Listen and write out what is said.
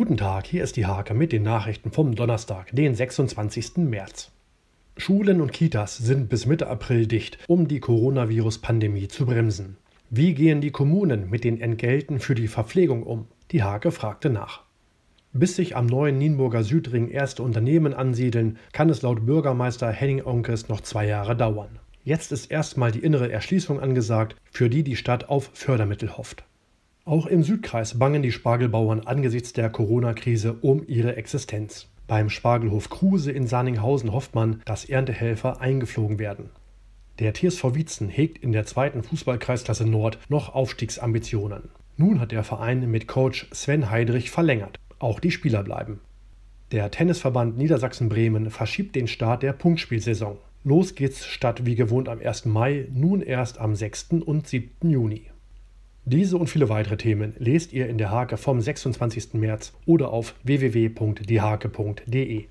Guten Tag, hier ist die Hake mit den Nachrichten vom Donnerstag, den 26. März. Schulen und Kitas sind bis Mitte April dicht, um die Coronavirus-Pandemie zu bremsen. Wie gehen die Kommunen mit den Entgelten für die Verpflegung um? Die Hake fragte nach. Bis sich am neuen Nienburger Südring erste Unternehmen ansiedeln, kann es laut Bürgermeister Henning Onkes noch zwei Jahre dauern. Jetzt ist erstmal die innere Erschließung angesagt, für die die Stadt auf Fördermittel hofft. Auch im Südkreis bangen die Spargelbauern angesichts der Corona-Krise um ihre Existenz. Beim Spargelhof Kruse in Saninghausen hofft man, dass Erntehelfer eingeflogen werden. Der TSV Wietzen hegt in der zweiten Fußballkreisklasse Nord noch Aufstiegsambitionen. Nun hat der Verein mit Coach Sven Heidrich verlängert. Auch die Spieler bleiben. Der Tennisverband Niedersachsen-Bremen verschiebt den Start der Punktspielsaison. Los geht's statt wie gewohnt am 1. Mai nun erst am 6. und 7. Juni. Diese und viele weitere Themen lest ihr in der Hake vom 26. März oder auf www.diehake.de.